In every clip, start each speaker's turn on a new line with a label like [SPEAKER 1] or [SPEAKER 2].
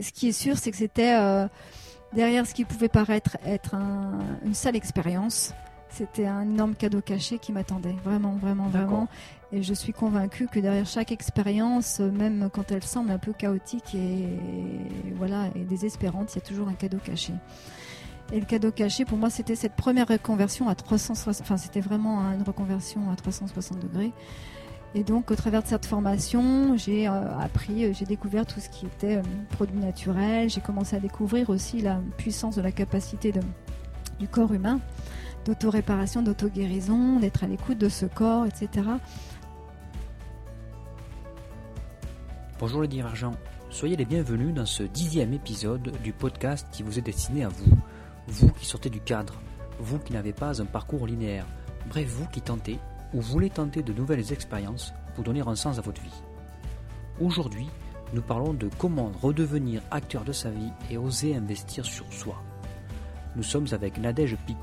[SPEAKER 1] Ce qui est sûr, c'est que c'était euh, derrière ce qui pouvait paraître être une sale expérience. C'était un énorme cadeau caché qui m'attendait, vraiment, vraiment, vraiment. Et je suis convaincue que derrière chaque expérience, même quand elle semble un peu chaotique et, voilà et désespérante, il y a toujours un cadeau caché. Et le cadeau caché, pour moi, c'était cette première reconversion à 360. Enfin, c'était vraiment une reconversion à 360 degrés. Et donc, au travers de cette formation, j'ai euh, appris, euh, j'ai découvert tout ce qui était euh, produit naturel. J'ai commencé à découvrir aussi la puissance de la capacité du corps humain, d'auto-réparation, d'auto-guérison, d'être à l'écoute de ce corps, etc.
[SPEAKER 2] Bonjour les divergents, soyez les bienvenus dans ce dixième épisode du podcast qui vous est destiné à vous. Vous qui sortez du cadre, vous qui n'avez pas un parcours linéaire, bref vous qui tentez ou voulez tenter de nouvelles expériences pour donner un sens à votre vie. Aujourd'hui, nous parlons de comment redevenir acteur de sa vie et oser investir sur soi. Nous sommes avec Nadège Pic,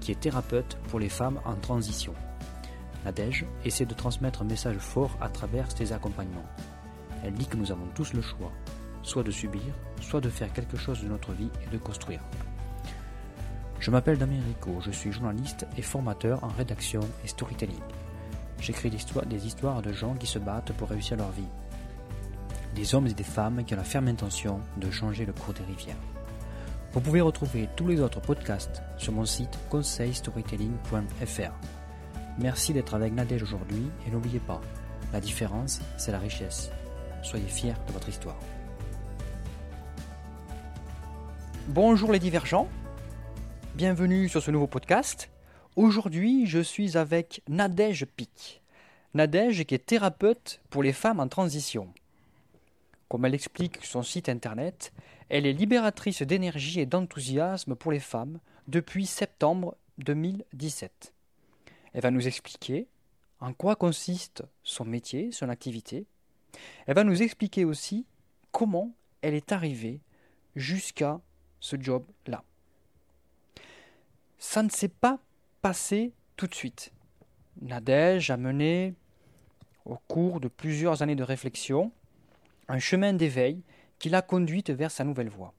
[SPEAKER 2] qui est thérapeute pour les femmes en transition. Nadège essaie de transmettre un message fort à travers ses accompagnements. Elle dit que nous avons tous le choix, soit de subir, soit de faire quelque chose de notre vie et de construire. Je m'appelle Damien Rico, je suis journaliste et formateur en rédaction et storytelling. J'écris des histoires de gens qui se battent pour réussir leur vie. Des hommes et des femmes qui ont la ferme intention de changer le cours des rivières. Vous pouvez retrouver tous les autres podcasts sur mon site conseilstorytelling.fr. Merci d'être avec Nadège aujourd'hui et n'oubliez pas, la différence, c'est la richesse. Soyez fiers de votre histoire. Bonjour les divergents, bienvenue sur ce nouveau podcast. Aujourd'hui, je suis avec Nadège Pic. Nadège qui est thérapeute pour les femmes en transition. Comme elle explique sur son site internet, elle est libératrice d'énergie et d'enthousiasme pour les femmes depuis septembre 2017. Elle va nous expliquer en quoi consiste son métier, son activité. Elle va nous expliquer aussi comment elle est arrivée jusqu'à ce job-là ça ne s'est pas passé tout de suite. Nadège a mené, au cours de plusieurs années de réflexion, un chemin d'éveil qui l'a conduite vers sa nouvelle voie.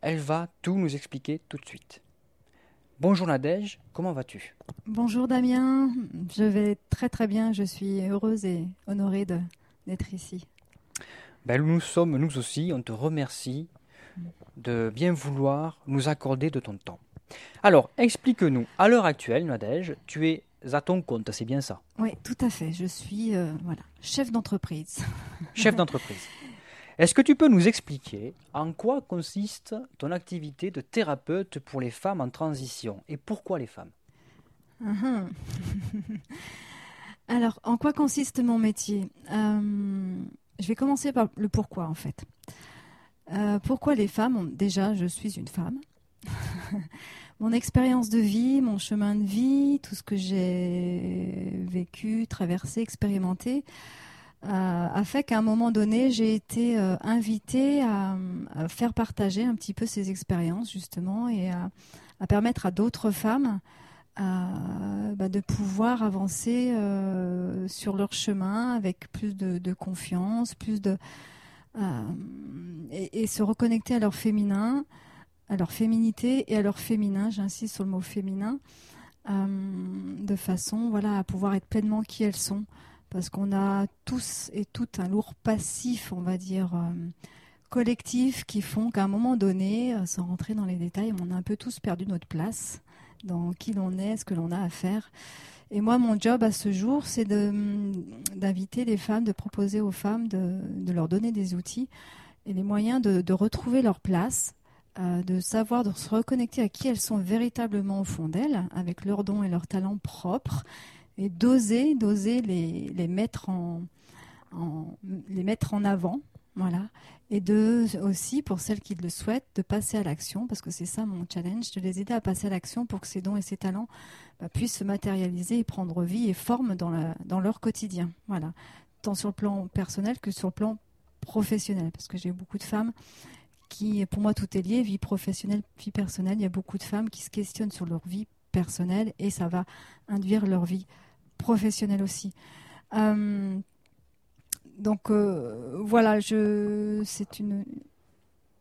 [SPEAKER 2] Elle va tout nous expliquer tout de suite. Bonjour Nadège, comment vas-tu?
[SPEAKER 1] Bonjour Damien, je vais très très bien, je suis heureuse et honorée d'être ici.
[SPEAKER 2] Ben, nous sommes nous aussi, on te remercie de bien vouloir nous accorder de ton temps. Alors, explique-nous, à l'heure actuelle, Nadège, tu es à ton compte, c'est bien ça?
[SPEAKER 1] Oui, tout à fait. Je suis euh, voilà, chef d'entreprise.
[SPEAKER 2] chef d'entreprise. Est-ce que tu peux nous expliquer en quoi consiste ton activité de thérapeute pour les femmes en transition et pourquoi les femmes?
[SPEAKER 1] Uh-huh. Alors, en quoi consiste mon métier? Euh, Je vais commencer par le pourquoi en fait. Euh, pourquoi les femmes Déjà, je suis une femme. mon expérience de vie, mon chemin de vie, tout ce que j'ai vécu, traversé, expérimenté, euh, a fait qu'à un moment donné, j'ai été euh, invitée à, faire partager un petit peu ces expériences, justement, et à, permettre à d'autres femmes euh, bah, de pouvoir avancer sur leur chemin avec plus de, confiance, plus de. et, se reconnecter à leur féminin à leur féminité et à leur féminin, j'insiste sur le mot féminin, euh, de façon voilà, à pouvoir être pleinement qui elles sont. Parce qu'on a tous et toutes un lourd passif, on va dire, euh, collectif, qui font qu'à un moment donné, euh, sans rentrer dans les détails, on a un peu tous perdu notre place dans qui l'on est, ce que l'on a à faire. Et moi, mon job à ce jour, c'est d'inviter les femmes, de proposer aux femmes, de, leur donner des outils et les moyens de retrouver leur place euh, de savoir, de se reconnecter à qui elles sont véritablement au fond d'elles, avec leurs dons et leurs talents propres, et d'oser, d'oser les, les, mettre en, les mettre en avant, voilà. Et de aussi, pour celles qui le souhaitent, de passer à l'action, parce que c'est ça mon challenge, de les aider à passer à l'action pour que ces dons et ces talents bah, puissent se matérialiser et prendre vie et forme dans, la, dans leur quotidien, voilà. Tant sur le plan personnel que sur le plan professionnel, parce que j'ai beaucoup de femmes qui, pour moi, tout est lié, vie professionnelle, vie personnelle. Il y a beaucoup de femmes qui se questionnent sur leur vie personnelle et ça va induire leur vie professionnelle aussi. Euh, donc euh, voilà, je, c'est une,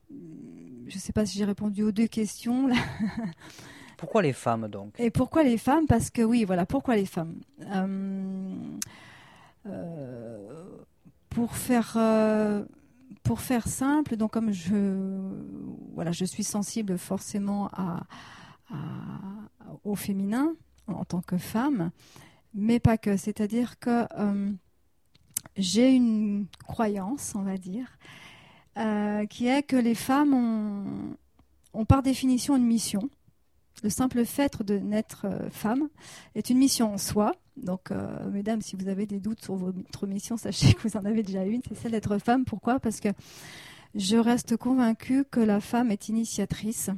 [SPEAKER 1] je ne sais pas si j'ai répondu aux deux questions. Là.
[SPEAKER 2] Pourquoi les femmes donc?
[SPEAKER 1] Et pourquoi les femmes? Parce que oui, voilà, pourquoi les femmes? Euh, Pour faire pour faire simple, donc comme je voilà, je suis sensible forcément au féminin en tant que femme, mais pas que. C'est-à-dire que j'ai une croyance, on va dire, euh, qui est que les femmes ont, par définition une mission. Le simple fait de naître euh, femme est une mission en soi. Donc, euh, mesdames, si vous avez des doutes sur votre mission, sachez que vous en avez déjà une, c'est celle d'être femme. Pourquoi? Parce que je reste convaincue que la femme est initiatrice.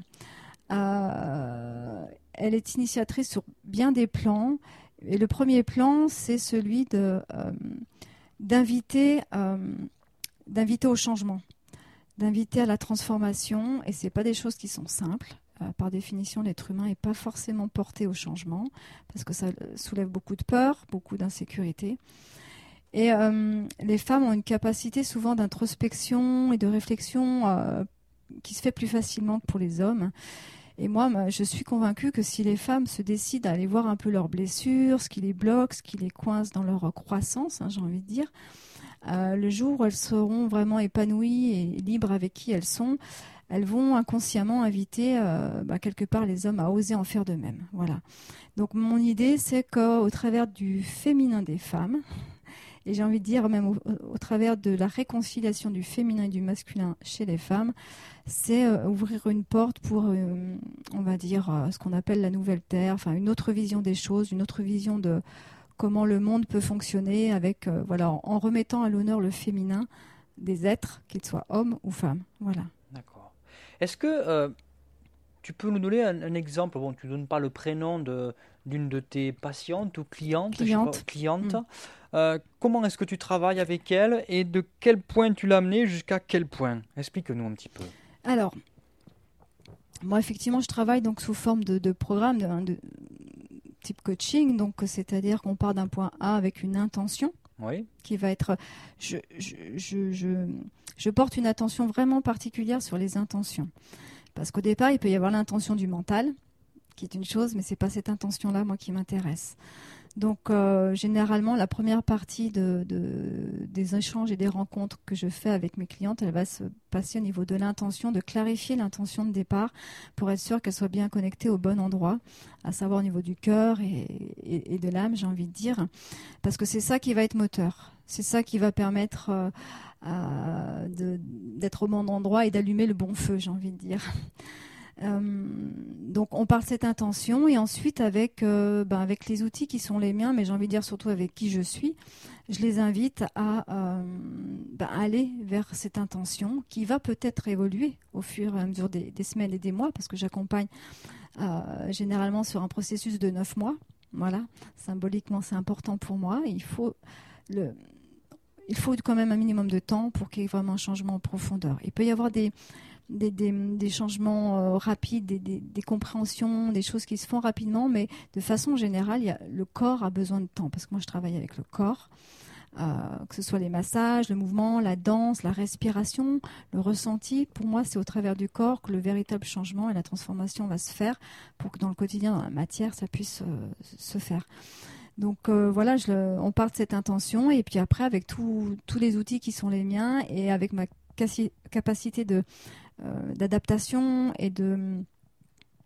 [SPEAKER 1] elle est initiatrice sur bien des plans. Et le premier plan, c'est celui d'inviter d'inviter au changement d'inviter à la transformation, et ce pas des choses qui sont simples. Euh, par définition, l'être humain n'est pas forcément porté au changement, parce que ça soulève beaucoup de peur, beaucoup d'insécurité. Et euh, les femmes ont une capacité souvent d'introspection et de réflexion euh, qui se fait plus facilement que pour les hommes. Et moi, je suis convaincue que si les femmes se décident à aller voir un peu leurs blessures, ce qui les bloque, ce qui les coince dans leur croissance, hein, j'ai envie de dire, euh, le jour où elles seront vraiment épanouies et libres avec qui elles sont, elles vont inconsciemment inviter euh, bah, quelque part les hommes à oser en faire de même. Voilà. Donc mon idée, c'est qu'au travers du féminin des femmes, et j'ai envie de dire même au, travers de la réconciliation du féminin et du masculin chez les femmes, c'est euh, ouvrir une porte pour, on va dire, ce qu'on appelle la nouvelle terre, enfin une autre vision des choses, une autre vision de comment le monde peut fonctionner avec, euh, voilà, en, remettant à l'honneur le féminin des êtres, qu'ils soient hommes ou femmes. Voilà.
[SPEAKER 2] Est-ce que euh, tu peux nous donner un, exemple? Bon, tu ne donnes pas le prénom de d'une de tes patientes ou clientes.
[SPEAKER 1] Cliente.
[SPEAKER 2] cliente. Mm. Euh, comment est-ce que tu travailles avec elle et de quel point tu l'as amenée jusqu'à quel point? Explique-nous un petit peu.
[SPEAKER 1] Alors, moi, effectivement, je travaille donc sous forme de, de programme, de, type coaching, donc c'est-à-dire qu'on part d'un point A avec une intention qui va être. Je, je, je, je, porte une attention vraiment particulière sur les intentions. Parce qu'au départ, il peut y avoir l'intention du mental, qui est une chose, mais c'est pas cette intention-là, moi, qui m'intéresse. Donc, euh, généralement, la première partie de, des échanges et des rencontres que je fais avec mes clientes, elle va se passer au niveau de l'intention, de clarifier l'intention de départ pour être sûr qu'elle soit bien connectée au bon endroit, à savoir au niveau du cœur et, de l'âme, j'ai envie de dire, parce que c'est ça qui va être moteur. C'est ça qui va permettre euh, d'être au bon endroit et d'allumer le bon feu, j'ai envie de dire. Euh, donc on parle de cette intention et ensuite avec, euh, ben, avec les outils qui sont les miens, mais j'ai envie de dire surtout avec qui je suis, je les invite à euh, ben, aller vers cette intention qui va peut-être évoluer au fur et à mesure des, semaines et des mois parce que j'accompagne généralement sur un processus de neuf mois. Voilà, symboliquement c'est important pour moi. Il faut quand même un minimum de temps pour qu'il y ait vraiment un changement en profondeur. Il peut y avoir des, des, changements euh, rapides, des, compréhensions, des choses qui se font rapidement, mais de façon générale, le corps a besoin de temps, parce que moi je travaille avec le corps. Euh, que ce soit les massages, le mouvement, la danse, la respiration, le ressenti. Pour moi, c'est au travers du corps que le véritable changement et la transformation va se faire pour que dans le quotidien, dans la matière, ça puisse euh, se faire. Donc voilà, on part de cette intention et puis après, avec tous les outils qui sont les miens et avec ma capacité de d'adaptation et de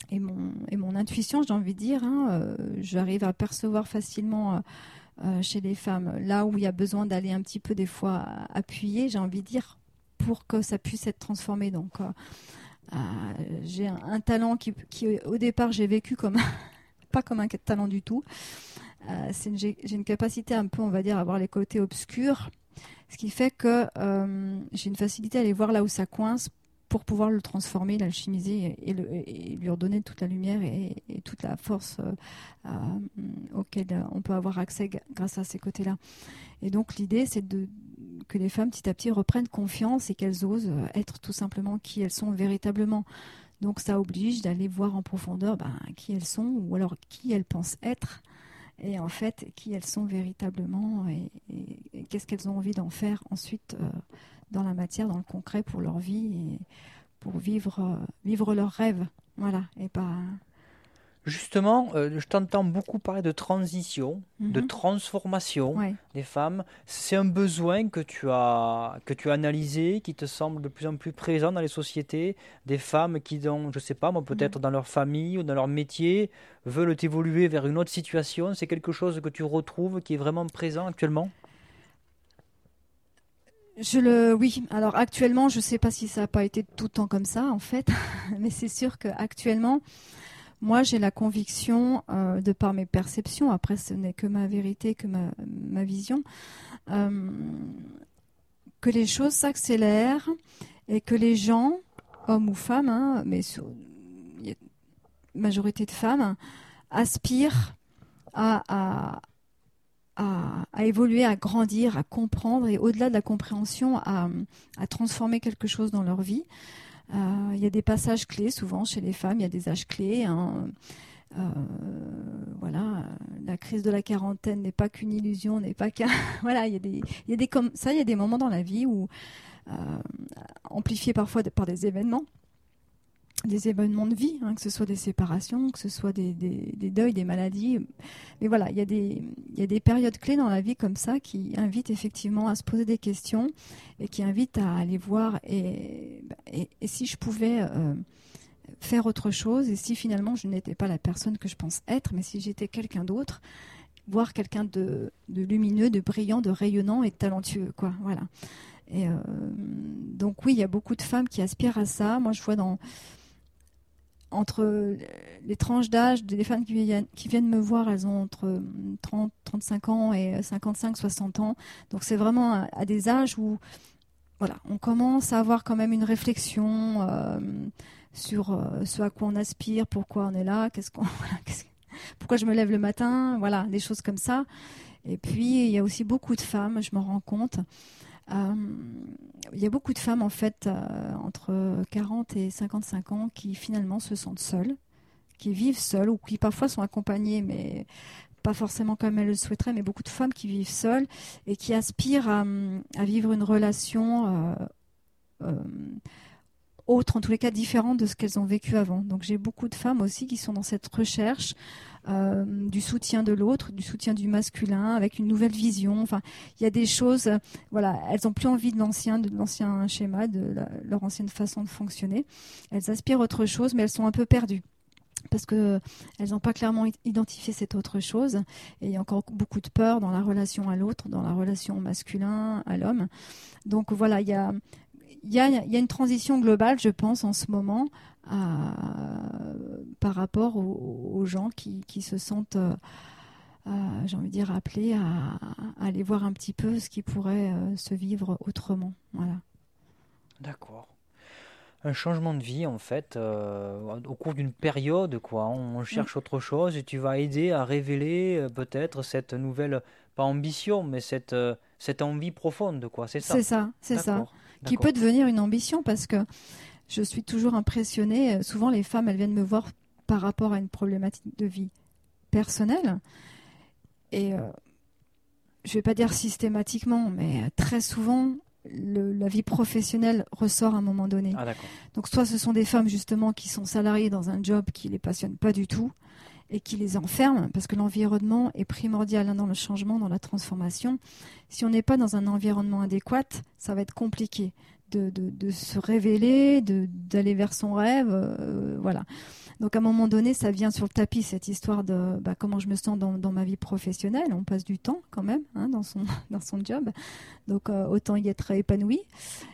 [SPEAKER 1] et mon, et mon intuition, j'ai envie de dire, hein, euh, j'arrive à percevoir facilement euh, chez les femmes là où il y a besoin d'aller un petit peu des fois appuyer, j'ai envie de dire, pour que ça puisse être transformé. Donc, j'ai un, talent qui, qui, au départ, j'ai vécu comme pas comme un talent du tout. j'ai une capacité un peu, on va dire, à voir les côtés obscurs, ce qui fait que j'ai une facilité à aller voir là où ça coince pour pouvoir le transformer, l'alchimiser et, lui redonner toute la lumière et, toute la force euh, euh, auquel on peut avoir accès grâce à ces côtés-là. Et donc l'idée, c'est que les femmes petit à petit reprennent confiance et qu'elles osent être tout simplement qui elles sont véritablement. Donc ça oblige d'aller voir en profondeur ben, qui elles sont ou alors qui elles pensent être et en fait qui elles sont véritablement et, qu'est-ce qu'elles ont envie d'en faire ensuite. Euh, dans la matière, dans le concret pour leur vie et pour vivre, vivre leurs rêves. Voilà, et pas.
[SPEAKER 2] Justement, euh, je t'entends beaucoup parler de transition, de
[SPEAKER 1] Mhm.
[SPEAKER 2] transformation
[SPEAKER 1] Ouais.
[SPEAKER 2] des femmes. C'est un besoin que tu as que tu as analysé, qui te semble de plus en plus présent dans les sociétés. Des femmes qui, dans, je sais pas, moi, peut-être dans leur famille ou dans leur métier, veulent évoluer vers une autre situation. C'est quelque chose que tu retrouves qui est vraiment présent actuellement?
[SPEAKER 1] Je le, oui. Alors actuellement, je ne sais pas si ça n'a pas été tout le temps comme ça, en fait, mais c'est sûr que actuellement, moi, j'ai la conviction, euh, de par mes perceptions, après, ce n'est que ma vérité, que ma, vision, euh, que les choses s'accélèrent et que les gens, hommes ou femmes, hein, mais sur- majorité de femmes, aspirent à, à, à évoluer, à grandir, à comprendre et au-delà de la compréhension, à, à transformer quelque chose dans leur vie. Euh, il y a des passages clés souvent chez les femmes, il y a des âges clés. hein. Euh, voilà, la crise de la quarantaine n'est pas qu'une illusion, n'est pas qu'un. voilà, il y a des, il y a des comme ça, il y a des moments dans la vie où euh, amplifiés parfois par des événements, des événements de vie, hein, que ce soit des séparations, que ce soit des, deuils, des maladies. Mais voilà, il y, a des, y a des périodes clés dans la vie comme ça qui invitent effectivement à se poser des questions et qui invitent à aller voir et, et si je pouvais euh, faire autre chose et si finalement je n'étais pas la personne que je pense être, mais si j'étais quelqu'un d'autre, voir quelqu'un de, de lumineux, de brillant, de rayonnant et de talentueux, quoi. Voilà. Et euh, donc oui, il y a beaucoup de femmes qui aspirent à ça. Moi, je vois dans entre les tranches d'âge des femmes qui viennent, qui viennent me voir, elles ont entre 30, 35 ans et 55, 60 ans. Donc c'est vraiment à, des âges où voilà, on commence à avoir quand même une réflexion euh, sur euh, ce à quoi on aspire, pourquoi on est là, pourquoi je me lève le matin, voilà, des choses comme ça. Et puis il y a aussi beaucoup de femmes, je m'en rends compte. Euh, il y a beaucoup de femmes en fait euh, entre 40 et 55 ans qui finalement se sentent seules, qui vivent seules ou qui parfois sont accompagnées, mais pas forcément comme elles le souhaiteraient, mais beaucoup de femmes qui vivent seules et qui aspirent à, à vivre une relation euh, autre, en tous les cas différente de ce qu'elles ont vécu avant. Donc j'ai beaucoup de femmes aussi qui sont dans cette recherche euh, du soutien de l'autre, du soutien du masculin, avec une nouvelle vision. Enfin, il y a des choses, euh, voilà, elles ont plus envie de l'ancien, de l'ancien schéma, de leur ancienne façon de fonctionner. Elles aspirent autre chose, mais elles sont un peu perdues parce que elles n'ont pas clairement identifié cette autre chose et il y a encore beaucoup de peur dans la relation à l'autre, dans la relation masculin à l'homme. Donc voilà, il y a une transition globale, je pense, en ce moment à- par rapport aux, aux gens qui, qui se sentent, euh, euh, j'ai envie de dire, appelés à, à aller voir un petit peu ce qui pourrait euh, se vivre autrement. Voilà.
[SPEAKER 2] D'accord. Un changement de vie, en fait, euh, au cours d'une période, quoi. On cherche autre chose et tu vas aider à révéler euh, peut-être cette nouvelle, pas ambition, mais cette, euh, cette envie profonde, quoi. C'est ça?
[SPEAKER 1] C'est ça, c'est ça. Qui peut devenir une ambition parce que je suis toujours impressionnée. euh, Souvent, les femmes, elles viennent me voir par rapport à une problématique de vie personnelle. Et euh, je vais pas dire systématiquement, mais euh, très souvent, le- la vie professionnelle ressort à un moment donné.
[SPEAKER 2] Ah.
[SPEAKER 1] Donc, soit ce sont des femmes justement qui sont salariées dans un job qui les passionne pas du tout et qui les enferme parce que l'environnement est primordial hein, dans le changement, dans la transformation. Si on n'est pas dans un environnement adéquat, ça va être compliqué de, se révéler, d'aller vers son rêve. euh, voilà. Donc à un moment donné, ça vient sur le tapis, cette histoire de bah, comment je me sens dans, ma vie professionnelle. On passe du temps quand même hein, dans, son, dans son job. Donc euh, autant y être épanoui.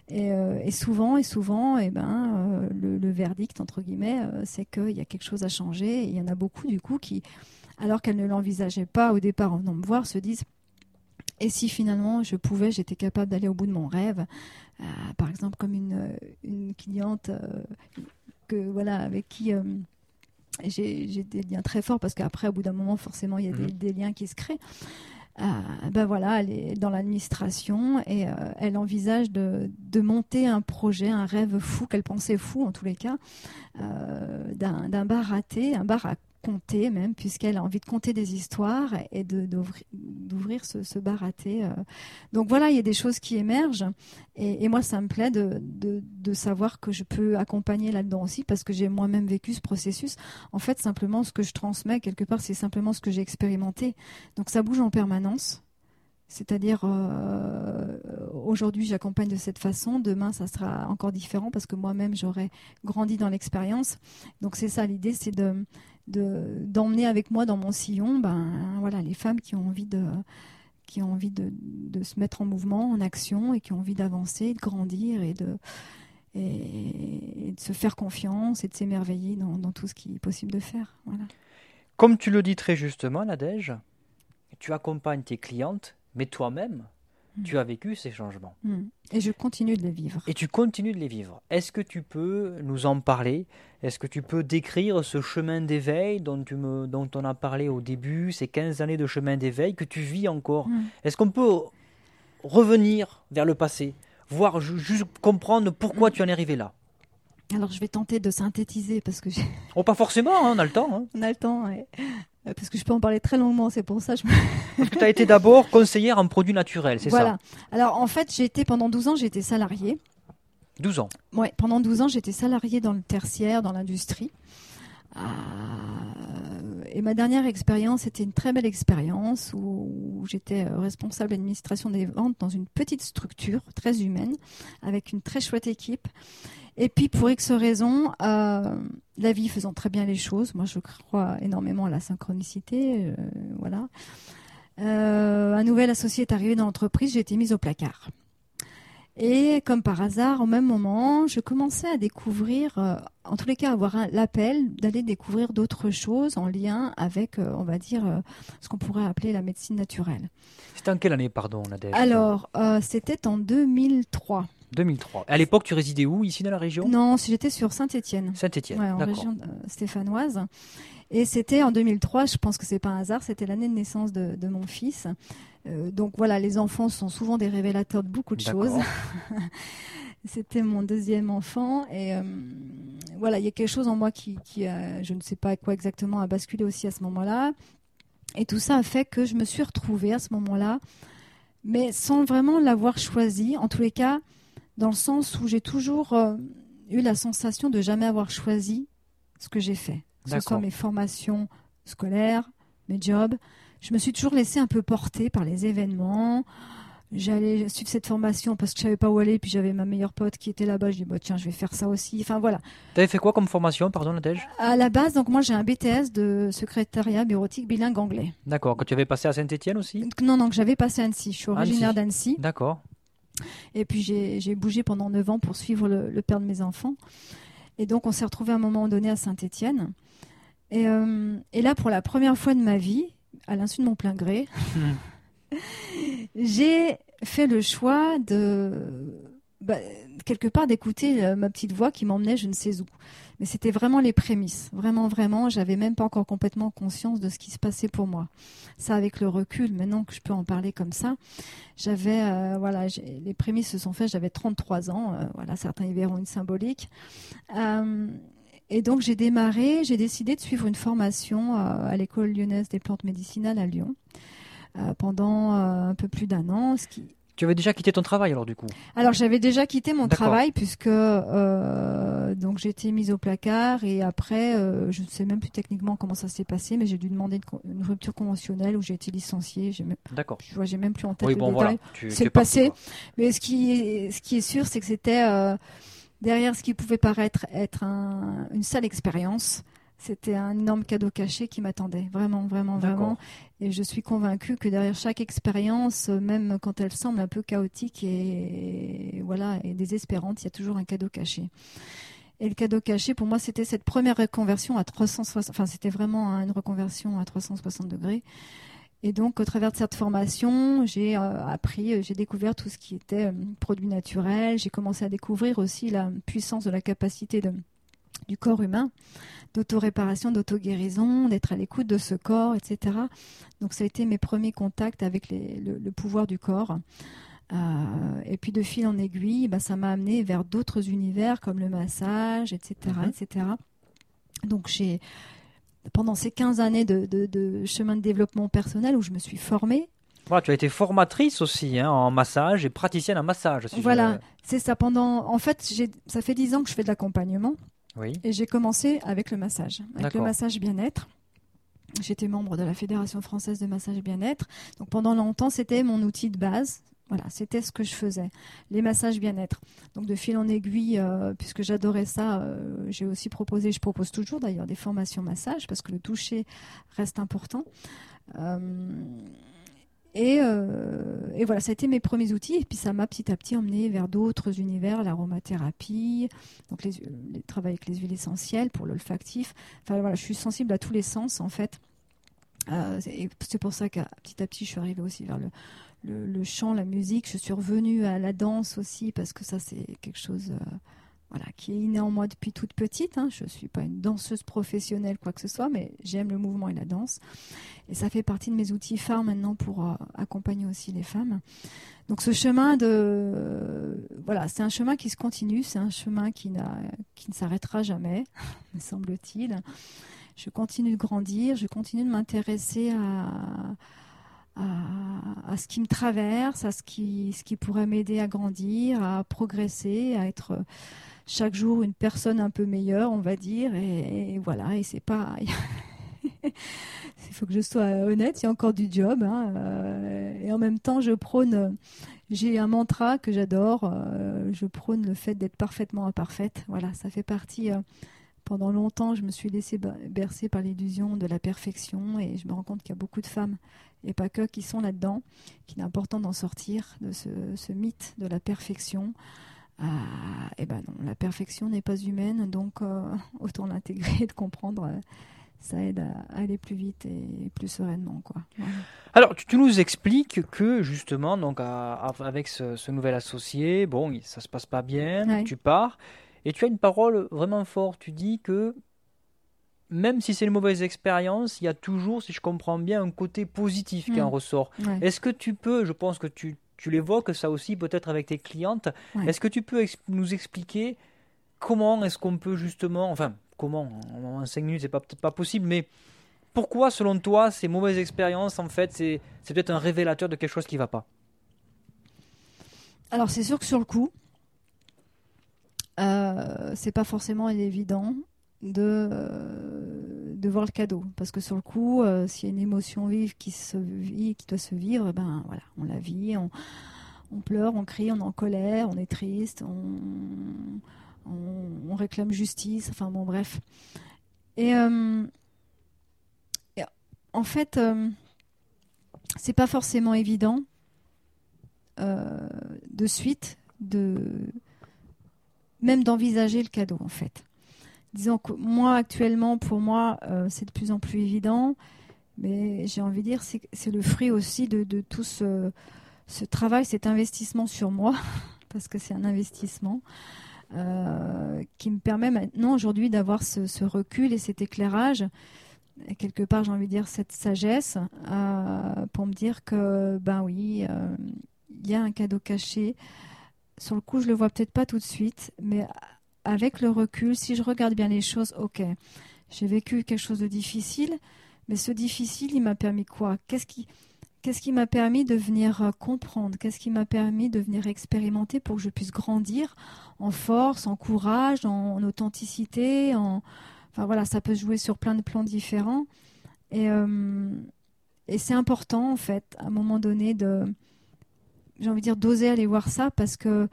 [SPEAKER 1] Et, euh, et souvent, et souvent, eh ben, le, verdict, entre guillemets, c'est qu'il y a quelque chose à changer. Et il y en a beaucoup, du coup, qui, alors qu'elles ne l'envisageaient pas au départ en venant me voir, se disent et si finalement je pouvais, j'étais capable d'aller au bout de mon rêve, Euh, par exemple comme une, une cliente euh, que voilà avec qui euh, j'ai des liens très forts parce qu'après au bout d'un moment forcément il y a des,
[SPEAKER 2] Mhm.
[SPEAKER 1] des liens qui se créent. Euh, ben voilà, elle est dans l'administration et euh, elle envisage de, de monter un projet, un rêve fou qu'elle pensait fou en tous les cas, euh, d'un d'un bar raté, un bar à conter même, puisqu'elle a envie de conter des histoires et d'ouvrir ce, ce baraté. Donc voilà, il y a des choses qui émergent. Et, moi, ça me plaît de, de, savoir que je peux accompagner là-dedans aussi, parce que j'ai moi-même vécu ce processus. En fait, simplement, ce que je transmets, quelque part, c'est simplement ce que j'ai expérimenté. Donc ça bouge en permanence. C'est-à-dire, euh, aujourd'hui, j'accompagne de cette façon. Demain, ça sera encore différent parce que moi-même, j'aurais grandi dans l'expérience. Donc, c'est ça l'idée, c'est de, d'emmener avec moi dans mon sillon, ben voilà, les femmes qui ont envie de qui ont envie de, se mettre en mouvement, en action et qui ont envie d'avancer, de grandir et de et, de se faire confiance et de s'émerveiller dans, dans, tout ce qui est possible de faire. Voilà.
[SPEAKER 2] Comme tu le dis très justement, Nadège, tu accompagnes tes clientes mais toi-même, tu as vécu ces changements.
[SPEAKER 1] Hmm. Et je continue de les vivre.
[SPEAKER 2] Et tu continues de les vivre. Est-ce que tu peux nous en parler? Est-ce que tu peux décrire ce chemin d'éveil dont, tu me, dont on a parlé au début, ces 15 années de chemin d'éveil que tu vis encore? Hmm. Est-ce qu'on peut revenir vers le passé, voir, juste comprendre pourquoi tu en es arrivé là?
[SPEAKER 1] Alors je vais tenter de synthétiser parce que j'ai...
[SPEAKER 2] Oh pas forcément, hein, on a le temps. Hein.
[SPEAKER 1] On a le temps, oui. Euh, parce que je peux en parler très longuement, c'est pour ça. Je...
[SPEAKER 2] parce que tu as été d'abord conseillère en produits naturels, c'est
[SPEAKER 1] ça Voilà. Alors en fait, j'ai été pendant 12 ans, j'ai été salariée.
[SPEAKER 2] 12 ans
[SPEAKER 1] Oui, pendant 12 ans, j'étais salariée dans le tertiaire, dans l'industrie. Euh, et ma dernière expérience était une très belle expérience où, j'étais euh, responsable d'administration des ventes dans une petite structure très humaine avec une très chouette équipe. Et puis pour X raisons, euh, la vie faisant très bien les choses, moi je crois énormément à la synchronicité, euh, voilà. Euh, un nouvel associé est arrivé dans l'entreprise, j'ai été mise au placard. Et comme par hasard, au même moment, je commençais à découvrir, en tous les cas, avoir l'appel d'aller découvrir d'autres choses en lien avec, on va dire, ce qu'on pourrait appeler la médecine naturelle.
[SPEAKER 2] C'était en quelle année, pardon, Nadège?
[SPEAKER 1] Alors, c'était en 2003.
[SPEAKER 2] 2003. À l'époque, tu résidais où Ici dans la région?
[SPEAKER 1] Non, j'étais sur Saint-Étienne.
[SPEAKER 2] Saint-Étienne,
[SPEAKER 1] ouais, en région euh, stéphanoise. Et c'était en 2003, je pense que c'est pas un hasard, c'était l'année de naissance de, mon fils. Euh, donc voilà, les enfants sont souvent des révélateurs de beaucoup de choses. c'était mon deuxième enfant et euh, voilà, il y a quelque chose en moi qui, qui je ne sais pas quoi exactement, a basculé aussi à ce moment-là. Et tout ça a fait que je me suis retrouvée à ce moment-là, mais sans vraiment l'avoir choisi. En tous les cas, dans le sens où j'ai toujours euh, eu la sensation de jamais avoir choisi ce que j'ai fait. Que ce soit mes formations scolaires, mes jobs. Je me suis toujours laissée un peu porter par les événements. J'allais suivre cette formation parce que je savais pas où aller, puis j'avais ma meilleure pote qui était là-bas. Je dis, bah, tiens, je vais faire ça aussi. Enfin, voilà.
[SPEAKER 2] Tu avais fait quoi comme formation, pardon, Nadège?
[SPEAKER 1] À la base, donc moi, j'ai un BTS de secrétariat bureautique bilingue anglais.
[SPEAKER 2] D'accord. Que tu avais passé à Saint-Etienne aussi?
[SPEAKER 1] Non, non, que j'avais passé à Annecy. Je suis originaire d'Annecy.
[SPEAKER 2] D'accord.
[SPEAKER 1] Et puis j'ai bougé pendant 9 ans pour suivre le, père de mes enfants. Et donc on s'est retrouvé à un moment donné à Saint-Étienne. Et, euh, et, là, pour la première fois de ma vie, à l'insu de mon plein gré, j'ai fait le choix de bah, quelque part d'écouter euh, ma petite voix qui m'emmenait je ne sais où. Mais c'était vraiment les prémices, vraiment, vraiment. J'avais même pas encore complètement conscience de ce qui se passait pour moi. Ça, avec le recul, maintenant que je peux en parler comme ça, j'avais, euh, voilà, les prémices se sont faites. J'avais 33 ans. Euh, voilà, certains y verront une symbolique. Et donc j'ai démarré, j'ai décidé de suivre une formation à l'école lyonnaise des plantes médicinales à Lyon pendant un peu plus d'un an,
[SPEAKER 2] tu avais déjà quitté ton travail alors du coup
[SPEAKER 1] Alors j'avais déjà quitté mon travail puisque euh, donc j'ai été mise au placard et après euh, je ne sais même plus techniquement comment ça s'est passé mais j'ai dû demander une, rupture conventionnelle où j'ai été licenciée.
[SPEAKER 2] D'accord.
[SPEAKER 1] Je vois j'ai même plus en tête oui, bon, Voilà. C'est passé. mais ce qui est, ce qui est sûr c'est que c'était euh, derrière ce qui pouvait paraître être un, une sale expérience c'était un énorme cadeau caché qui m'attendait, vraiment, vraiment, vraiment. Et je suis convaincue que derrière chaque expérience, même quand elle semble un peu chaotique et, voilà et désespérante, il y a toujours un cadeau caché. Et le cadeau caché, pour moi, c'était cette première reconversion à 360. Enfin, c'était vraiment une reconversion à 360 degrés. Et donc, au travers de cette formation, j'ai euh, appris, j'ai découvert tout ce qui était euh, produits naturels. J'ai commencé à découvrir aussi la puissance de la capacité de, du corps humain, d'auto-réparation, d'auto-guérison, d'être à l'écoute de ce corps, etc. Donc ça a été mes premiers contacts avec le, pouvoir du corps. Euh, et puis de fil en aiguille, bah, ça m'a amené vers d'autres univers comme le massage, etc. etc. Mhm. Donc j'ai pendant ces 15 années de, de, chemin de développement personnel où je me suis formée.
[SPEAKER 2] Voilà, tu as été formatrice aussi hein, en massage et praticienne en massage.
[SPEAKER 1] voilà, c'est ça. Pendant, en fait, ça fait 10 ans que je fais de l'accompagnement.
[SPEAKER 2] Oui.
[SPEAKER 1] Et j'ai commencé avec le massage, avec le massage bien-être. J'étais membre de la Fédération française de massage bien-être. Donc pendant longtemps, c'était mon outil de base. Voilà, c'était ce que je faisais, les massages bien-être. Donc de fil en aiguille, euh, puisque j'adorais ça, euh, j'ai aussi proposé, je propose toujours d'ailleurs des formations massage parce que le toucher reste important. Euh, et, voilà, ça a été mes premiers outils. Et puis ça m'a petit à petit emmené vers d'autres univers, l'aromathérapie, donc les, les travail avec les huiles essentielles pour l'olfactif. Enfin voilà, je suis sensible à tous les sens en fait. c'est pour ça qu'à petit à petit, je suis arrivée aussi vers le, le, chant, la musique. Je suis revenue à la danse aussi parce que ça, c'est quelque chose euh, qui est inné en moi depuis toute petite. Hein. Je ne suis pas une danseuse professionnelle, quoi que ce soit, mais j'aime le mouvement et la danse. Et ça fait partie de mes outils phares maintenant pour euh, accompagner aussi les femmes. Donc ce chemin de... voilà, c'est un chemin qui se continue, c'est un chemin qui, qui ne s'arrêtera jamais, me semble-t-il. Je continue de grandir, je continue de m'intéresser à à, ce qui me traverse, à ce qui, ce qui pourrait m'aider à grandir, à progresser, à être chaque jour une personne un peu meilleure, on va dire. Et, voilà, et c'est pas. Il faut que je sois honnête, il y a encore du job. Hein, euh, et en même temps, je prône. J'ai un mantra que j'adore. Euh, je prône le fait d'être parfaitement imparfaite. Voilà, ça fait partie. Euh, pendant longtemps, je me suis laissée bercer par l'illusion de la perfection et je me rends compte qu'il y a beaucoup de femmes et pas que qui sont là-dedans, qu'il est important d'en sortir de ce, mythe de la perfection. Et ah, eh ben non, la perfection n'est pas humaine, donc euh, autant l'intégrer et de comprendre. Euh, ça aide à aller plus vite et plus sereinement. Quoi.
[SPEAKER 2] Alors, tu, nous expliques que justement, donc, avec ce, nouvel associé, bon, ça se passe pas bien, tu pars, et tu as une parole vraiment forte. Tu dis que même si c'est une mauvaise expérience, il y a toujours, si je comprends bien, un côté positif qui en mm. ressort. Est-ce que tu peux, je pense que tu, tu l'évoques ça aussi peut-être avec tes clientes, est-ce que tu peux nous expliquer comment est-ce qu'on peut justement, enfin comment, en 5 minutes c'est peut-être pas possible, mais pourquoi selon toi ces mauvaises expériences en fait c'est, c'est peut-être un révélateur de quelque chose qui ne va pas?
[SPEAKER 1] Alors c'est sûr que sur le coup, euh, c'est pas forcément évident de, euh, de voir le cadeau. Parce que sur le coup, euh, s'il y a une émotion vive qui, se vit, qui doit se vivre, ben voilà, on la vit, on, on, pleure, on crie, on est en colère, on est triste, on, on, réclame justice, enfin bon, bref. Et, euh, en fait, c'est pas forcément évident de suite de même d'envisager le cadeau en fait disons que moi actuellement, pour moi, euh, c'est de plus en plus évident, mais j'ai envie de dire, c'est le fruit aussi de, tout ce, travail, cet investissement sur moi, parce que c'est un investissement. Euh, qui me permet maintenant aujourd'hui d'avoir ce, recul et cet éclairage, et quelque part j'ai envie de dire cette sagesse, euh, pour me dire que ben oui, il y a un cadeau caché. Sur le coup, je le vois peut-être pas tout de suite, mais avec le recul, si je regarde bien les choses, ok, j'ai vécu quelque chose de difficile, mais ce difficile, il m'a permis quoi? Qu'est-ce qui, qu'est-ce qui m'a permis de venir euh, comprendre? Qu'est-ce qui m'a permis de venir expérimenter pour que je puisse grandir en force, en courage, en, authenticité en... Enfin voilà, ça peut jouer sur plein de plans différents. Et, euh, et c'est important, en fait, à un moment donné, de, j'ai envie de dire, d'oser aller voir ça parce que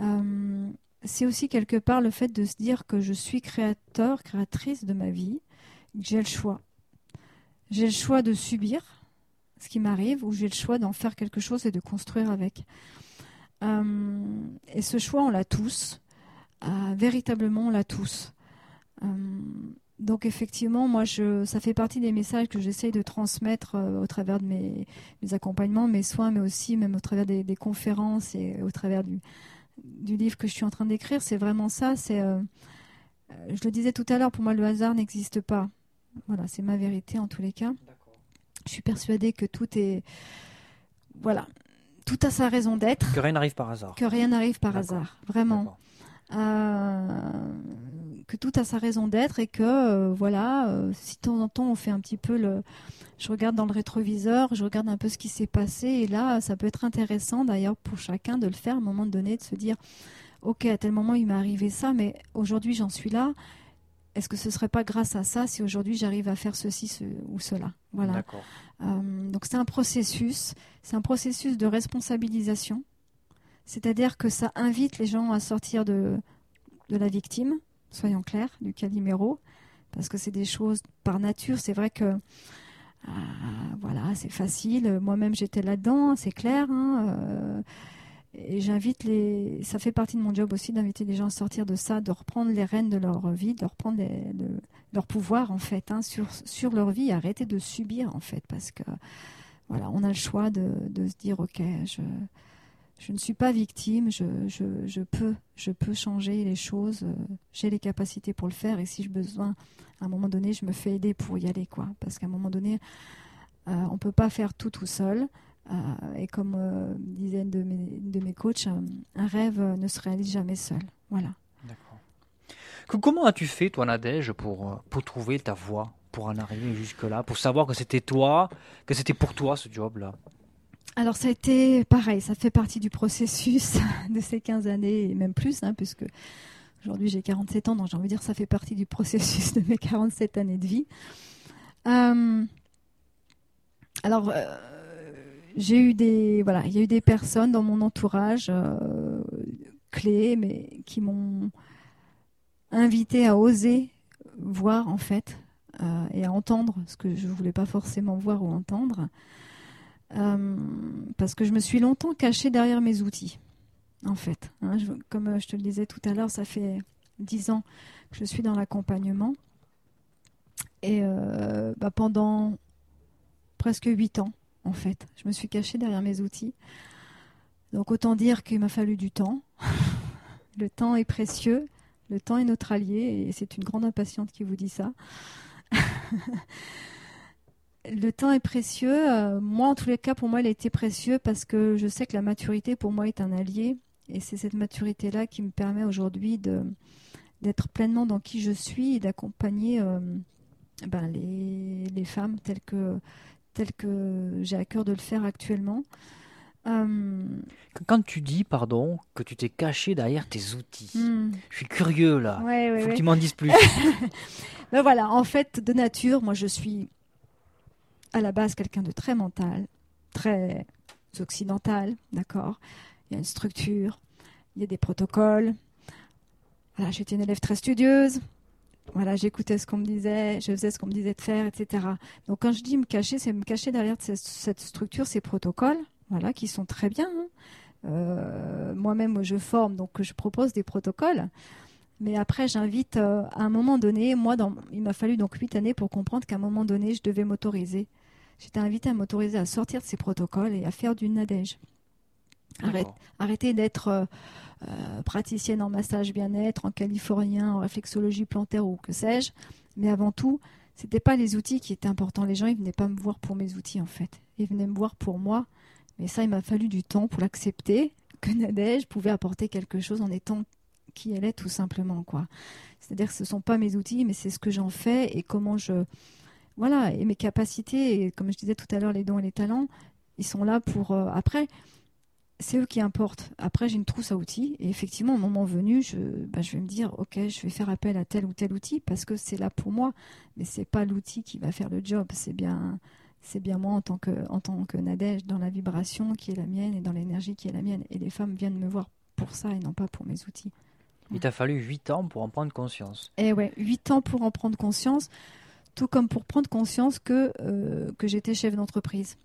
[SPEAKER 1] euh, c'est aussi quelque part le fait de se dire que je suis créateur, créatrice de ma vie, j'ai le choix. J'ai le choix de subir ce qui m'arrive ou j'ai le choix d'en faire quelque chose et de construire avec. Euh, et ce choix, on l'a tous. Euh, véritablement, on l'a tous. Euh, donc effectivement, moi, ça fait partie des messages que j'essaye de transmettre au travers de mes, accompagnements, mes soins, mais aussi même au travers des conférences et au travers du, du livre que je suis en train d'écrire, c'est vraiment ça. C'est, euh, je le disais tout à l'heure, pour moi, le hasard n'existe pas. Voilà, c'est ma vérité en tous les cas. Je suis persuadée que tout est, voilà, tout a sa raison d'être.
[SPEAKER 2] Que rien n'arrive par hasard.
[SPEAKER 1] Que rien n'arrive par hasard, vraiment. Euh, que tout a sa raison d'être et que euh, voilà, euh, si de temps en temps on fait un petit peu le, je regarde dans le rétroviseur, je regarde un peu ce qui s'est passé et là, ça peut être intéressant d'ailleurs pour chacun de le faire à un moment donné, de se dire, ok, à tel moment il m'est arrivé ça, mais aujourd'hui j'en suis là. Est-ce que ce serait pas grâce à ça si aujourd'hui j'arrive à faire ceci ou cela? Voilà. Euh, donc c'est un processus, c'est un processus de responsabilisation, c'est-à-dire que ça invite les gens à sortir de, de la victime, soyons clairs, du Calimero, parce que c'est des choses par nature. C'est vrai que euh, voilà, c'est facile. Moi-même, j'étais là-dedans, c'est clair. Hein, euh, et j'invite les. Ça fait partie de mon job aussi d'inviter les gens à sortir de ça, de reprendre les rênes de leur vie, de reprendre leur pouvoir en fait hein, sur, leur vie, arrêter de subir en fait, parce que voilà, on a le choix de, de se dire ok, je je ne suis pas victime, je, je, peux, je peux changer les choses, euh, j'ai les capacités pour le faire et si j'ai besoin, à un moment donné, je me fais aider pour y aller, quoi. Parce qu'à un moment donné, euh, on ne peut pas faire tout tout seul. Euh, et comme disaient de mes, de mes coachs, un rêve ne se réalise jamais seul. Voilà.
[SPEAKER 2] D'accord. Comment as-tu fait, toi, Nadège, pour, pour trouver ta voie, pour en arriver jusque-là, pour savoir que c'était toi, que c'était pour toi ce job-là?
[SPEAKER 1] Alors ça a été pareil, ça fait partie du processus de ces 15 années et même plus, hein, puisque aujourd'hui j'ai 47 ans, donc j'ai envie de dire ça fait partie du processus de mes 47 années de vie. Euh, alors euh, j'ai eu des voilà, il y a eu des personnes dans mon entourage euh, clés, mais qui m'ont invité à oser voir en fait et à entendre ce que je voulais pas forcément voir ou entendre. Euh, parce que je me suis longtemps cachée derrière mes outils, en fait. Hein, comme euh, je te le disais tout à l'heure, ça fait dix ans que je suis dans l'accompagnement. Et euh, bah, pendant presque huit ans, en fait, je me suis cachée derrière mes outils. Donc autant dire qu'il m'a fallu du temps. le temps est précieux, le temps est notre allié, et c'est une grande impatiente qui vous dit ça. le temps est précieux. Euh, moi, en tous les cas, pour moi, il a été précieux parce que je sais que la maturité, pour moi, est un allié. Et c'est cette maturité-là qui me permet aujourd'hui d'être pleinement dans qui je suis et d'accompagner euh, ben, les, femmes telles que, telles que j'ai à cœur de le faire actuellement.
[SPEAKER 2] Euh, Quand tu dis, pardon, que tu t'es caché derrière tes outils, hmm. je suis curieux là. Il Faut que tu m'en dises plus.
[SPEAKER 1] ben voilà, en fait, de nature, moi je suis à la base quelqu'un de très mental, très occidental, d'accord? Il y a une structure, il y a des protocoles. Voilà, j'étais une élève très studieuse. Voilà, j'écoutais ce qu'on me disait, je faisais ce qu'on me disait de faire, etc. Donc quand je dis me cacher, c'est me cacher derrière cette structure, ces protocoles, voilà, qui sont très bien. Hein. Euh, moi-même, je forme, donc je propose des protocoles. Mais après, j'invite euh, à un moment donné, moi, il m'a fallu donc huit années pour comprendre qu'à un moment donné, je devais m'autoriser. J'étais invitée à m'autoriser à sortir de ces protocoles et à faire du nadège. arrêter d'être euh, euh, praticienne en massage bien-être, en californien, en réflexologie plantaire ou que sais-je. Mais avant tout, c'était pas les outils qui étaient importants. Les gens, ils venaient pas me voir pour mes outils, en fait. Ils venaient me voir pour moi. Mais ça, il m'a fallu du temps pour l'accepter que Nadège pouvait apporter quelque chose en étant qui elle est tout simplement quoi. C'est-à-dire que ce sont pas mes outils, mais c'est ce que j'en fais et comment je voilà et mes capacités et comme je disais tout à l'heure les dons et les talents, ils sont là pour euh, après. C'est eux qui importent. Après, j'ai une trousse à outils et effectivement, au moment venu, je, bah, je vais me dire, ok, je vais faire appel à tel ou tel outil parce que c'est là pour moi, mais c'est pas l'outil qui va faire le job. C'est bien, c'est bien moi en tant que en tant que Nadège dans la vibration qui est la mienne et dans l'énergie qui est la mienne. Et les femmes viennent me voir pour ça et non pas pour mes outils.
[SPEAKER 2] Il t'a fallu 8 ans pour en prendre conscience.
[SPEAKER 1] Eh ouais, 8 ans pour en prendre conscience, tout comme pour prendre conscience que, euh, que j'étais chef d'entreprise,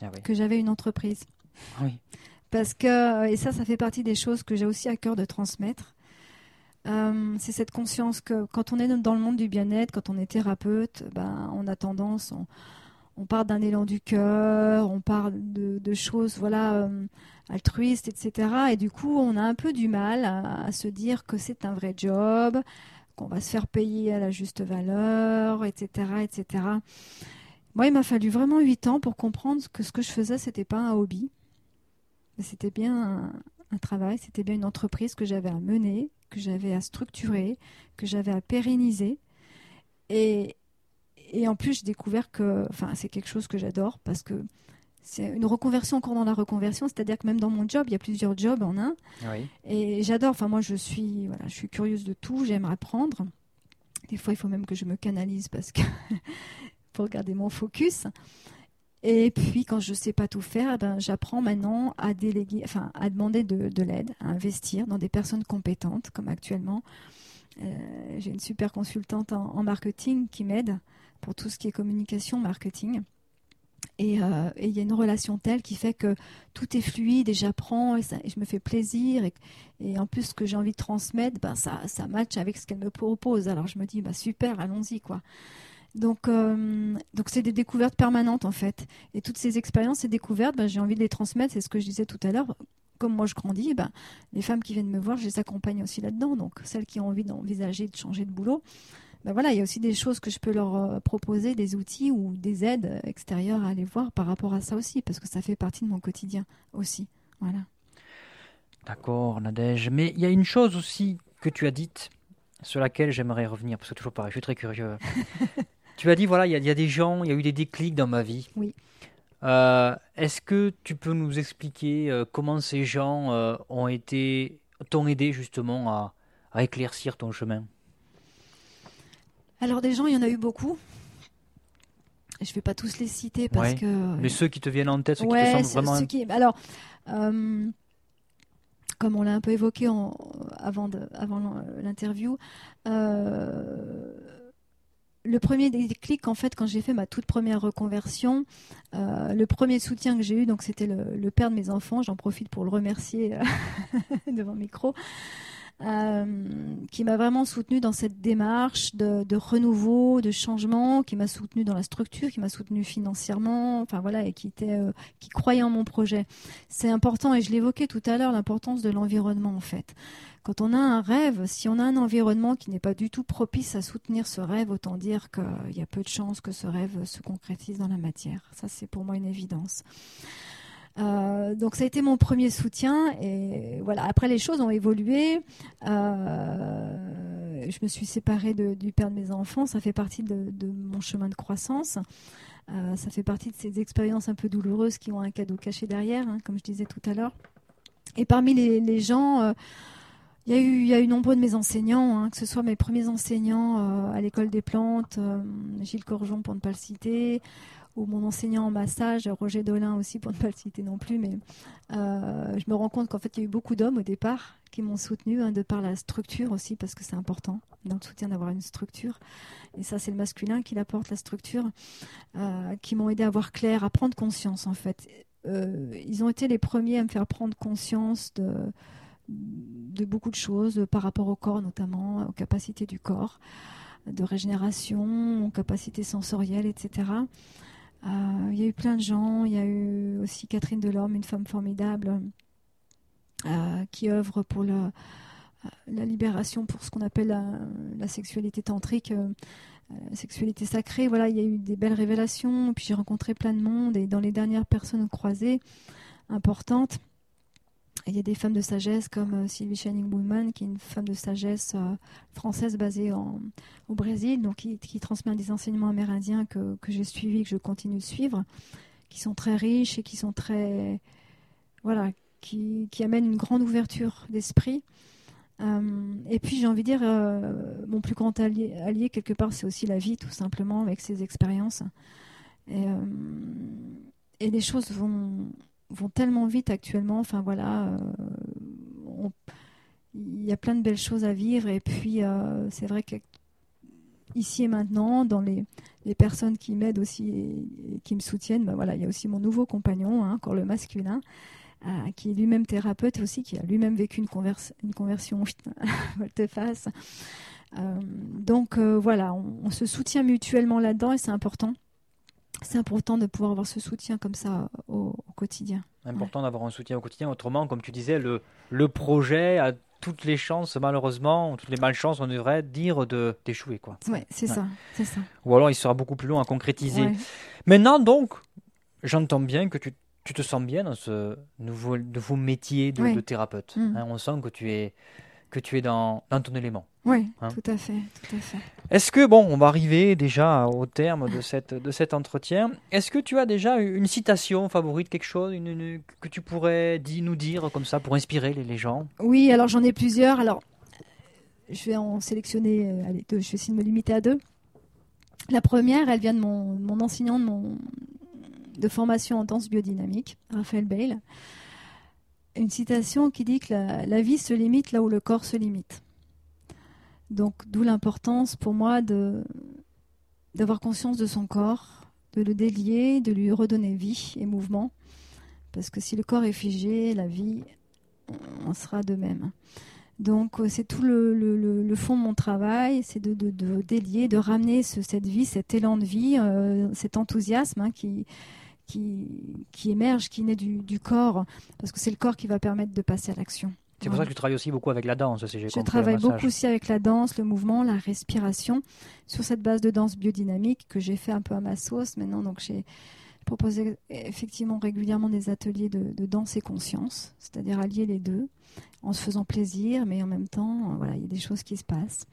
[SPEAKER 1] ah que j'avais une entreprise.
[SPEAKER 2] Oui.
[SPEAKER 1] Parce que, et ça, ça fait partie des choses que j'ai aussi à cœur de transmettre. Euh, c'est cette conscience que quand on est dans le monde du bien-être, quand on est thérapeute, ben, on a tendance, on, on parle d'un élan du cœur, on parle de, choses voilà euh, altruistes, etc. Et du coup, on a un peu du mal à, se dire que c'est un vrai job, qu'on va se faire payer à la juste valeur, etc., etc. Moi, il m'a fallu vraiment huit ans pour comprendre que ce que je faisais, c'était pas un hobby, c'était bien un, travail, c'était bien une entreprise que j'avais à mener, que j'avais à structurer, que j'avais à pérenniser. Et, et en plus, j'ai découvert que, enfin, c'est quelque chose que j'adore parce que c'est une reconversion encore dans la reconversion, c'est-à-dire que même dans mon job, il y a plusieurs jobs en un. Et j'adore. Enfin, moi, je suis, voilà, je suis curieuse de tout. J'aime apprendre. Des fois, il faut même que je me canalise parce que pour garder mon focus. Et puis, quand je ne sais pas tout faire, eh ben, j'apprends maintenant à déléguer, enfin, à demander de, l'aide, à investir dans des personnes compétentes, comme actuellement. Euh, j'ai une super consultante en marketing qui m'aide pour tout ce qui est communication, marketing. Euh, et il y a une relation telle qui fait que tout est fluide et j'apprends et, je me fais plaisir. Et, en plus, ce que j'ai envie de transmettre, ben, ça, ça match avec ce qu'elle me propose. Alors je me dis, bah, super, allons-y. quoi. Donc, euh, donc c'est des découvertes permanentes en fait. Et toutes ces expériences et découvertes, ben, j'ai envie de les transmettre. C'est ce que je disais tout à l'heure. Comme moi je grandis, ben, les femmes qui viennent me voir, je les accompagne aussi là-dedans. Donc celles qui ont envie d'envisager de changer de boulot, ben voilà, il y a aussi des choses que je peux leur euh, proposer, des outils ou des aides extérieures à aller voir par rapport à ça aussi, parce que ça fait partie de mon quotidien aussi. Voilà.
[SPEAKER 2] D'accord, Nadège. Mais il y a une chose aussi que tu as dite sur laquelle j'aimerais revenir, parce que toujours pareil, je suis très curieux. tu as dit, voilà, il y, a des gens, il y a eu des déclics dans ma vie.
[SPEAKER 1] Oui.
[SPEAKER 2] Euh, est-ce que tu peux nous expliquer euh, comment ces gens ont été, t'ont aidé justement à éclaircir ton chemin?
[SPEAKER 1] Alors des gens, il y en a eu beaucoup. Je ne vais pas tous les citer parce que.
[SPEAKER 2] Mais ceux qui te viennent en tête, ceux qui te semblent vraiment.
[SPEAKER 1] Qui... Alors, euh, comme on l'a un peu évoqué avant, avant l'interview, euh, le premier déclic, en fait, quand j'ai fait ma toute première reconversion, euh, le premier soutien que j'ai eu, donc c'était le, le, père de mes enfants. J'en profite pour le remercier devant le micro. Euh, qui m'a vraiment soutenu dans cette démarche de, renouveau, de changement, qui m'a soutenu dans la structure, qui m'a soutenu financièrement, enfin voilà, et qui était, euh, qui croyait en mon projet. C'est important, et je l'évoquais tout à l'heure, l'importance de l'environnement en fait. Quand on a un rêve, si on a un environnement qui n'est pas du tout propice à soutenir ce rêve, autant dire qu'il y a peu de chances que ce rêve se concrétise dans la matière. Ça, c'est pour moi une évidence. Euh, donc ça a été mon premier soutien et voilà. Après les choses ont évolué. Euh, je me suis séparée du père de mes enfants. Ça fait partie de, mon chemin de croissance. Euh, ça fait partie de ces expériences un peu douloureuses qui ont un cadeau caché derrière, hein, comme je disais tout à l'heure. Et parmi les, gens, il y, a eu, il nombreux de mes enseignants, hein, que ce soit mes premiers enseignants à l'école des plantes, Gilles Corjon pour ne pas le citer, ou mon enseignant en massage, Roger Dolin aussi, pour ne pas le citer non plus, mais euh, je me rends compte qu'en fait, il y a eu beaucoup d'hommes au départ qui m'ont soutenu, hein, de par la structure aussi, parce que c'est important dans le soutien d'avoir une structure. Et ça, c'est le masculin qui l'apporte, la structure, euh, qui m'ont aidé à voir clair, à prendre conscience, en fait. Euh, ils ont été les premiers à me faire prendre conscience de, de beaucoup de choses par rapport au corps, notamment aux capacités du corps, de régénération, aux capacités sensorielles, etc. Euh, il y a eu plein de gens. Il y a eu aussi Catherine Delorme, une femme formidable, euh, qui œuvre pour la, la, libération, pour ce qu'on appelle la, sexualité tantrique, euh, la sexualité sacrée. Voilà, il y a eu des belles révélations. Puis j'ai rencontré plein de monde. Et dans les dernières personnes croisées importantes, il y a des femmes de sagesse comme euh, Sylvie Shining Woman, qui est une femme de sagesse euh, française basée au Brésil, donc qui, transmet des enseignements amérindiens que, j'ai suivis, que je continue de suivre, qui sont très riches et qui sont très. Voilà, qui, amènent une grande ouverture d'esprit. Euh, et puis j'ai envie de dire, mon plus grand allié, quelque part, c'est aussi la vie, tout simplement, avec ses expériences. Et, et les choses vont, vont tellement vite actuellement. Enfin voilà, euh, il y a plein de belles choses à vivre. Et puis euh, c'est vrai qu'ici et maintenant, dans les, les personnes qui m'aident aussi et, qui me soutiennent, ben voilà, il y a aussi mon nouveau compagnon, hein, encore le masculin. Euh, qui est lui-même thérapeute aussi, qui a lui-même vécu une, une conversion volte-face. donc voilà, on, se soutient mutuellement là-dedans et c'est important c'est important de pouvoir avoir ce soutien comme ça au, quotidien.
[SPEAKER 2] Important d'avoir un soutien au quotidien. Autrement, comme tu disais, le, le projet a toutes les chances, malheureusement, toutes les malchances, on devrait dire, de, d'échouer. Quoi.
[SPEAKER 1] Ouais, c'est, Ça, c'est ça.
[SPEAKER 2] Ou alors il sera beaucoup plus long à concrétiser. Maintenant, donc, j'entends bien que tu, tu, te sens bien dans ce nouveau, nouveau métier de, de thérapeute. Mm. Hein, on sent que tu es que tu es dans, dans ton élément.
[SPEAKER 1] Oui,
[SPEAKER 2] Hein
[SPEAKER 1] tout à fait, tout à fait.
[SPEAKER 2] Est-ce que, bon, on va arriver déjà au terme de, cette, de cet entretien. Est-ce que tu as déjà une citation favorite, quelque chose une- une- que tu pourrais nous dire comme ça pour inspirer les, les gens?
[SPEAKER 1] Oui, alors j'en ai plusieurs. Alors, je vais en sélectionner euh, allez, deux. Je vais essayer de me limiter à deux. La première, elle vient de mon, mon enseignant de, mon, de formation en danse biodynamique, Raphaël Bale. Une citation qui dit que la, vie se limite là où le corps se limite. Donc, d'où l'importance pour moi d'avoir conscience de son corps, de le délier, de lui redonner vie et mouvement. Parce que si le corps est figé, la vie on sera de même. Donc euh, c'est tout le, fond de mon travail, c'est de, délier, de ramener ce- cette vie, cet élan de vie, euh, cet enthousiasme hein, qui, qui, qui émerge, qui naît du, du corps, parce que c'est le corps qui va permettre de passer à l'action.
[SPEAKER 2] C'est pour ça que tu travailles aussi beaucoup avec la danse, si j'ai
[SPEAKER 1] Je
[SPEAKER 2] compris. le
[SPEAKER 1] travaille beaucoup aussi avec la danse, le mouvement, la respiration, sur cette base de danse biodynamique que j'ai fait un peu à ma sauce maintenant. Donc j'ai proposé effectivement régulièrement des ateliers de, de danse et conscience, c'est-à-dire allier les deux, en se faisant plaisir, mais en même temps, euh, voilà, il y a des choses qui se passent.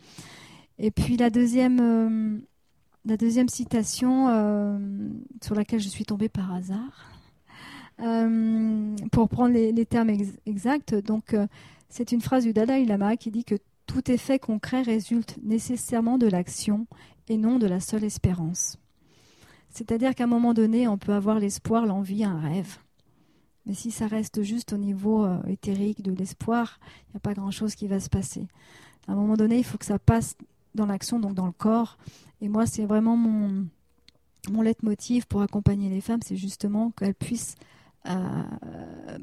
[SPEAKER 1] Et puis la deuxième, euh, la deuxième citation euh, sur laquelle je suis tombée par hasard. Euh, pour prendre les, termes ex- exacts, donc euh, c'est une phrase du Dalai Lama qui dit que tout effet concret résulte nécessairement de l'action et non de la seule espérance. C'est-à-dire qu'à un moment donné, on peut avoir l'espoir, l'envie, un rêve. Mais si ça reste juste au niveau éthérique de l'espoir, il n'y a pas grand-chose qui va se passer. À un moment donné, il faut que ça passe dans l'action, donc dans le corps. Et moi, c'est vraiment mon, mon leitmotiv pour accompagner les femmes, c'est justement qu'elles puissent euh,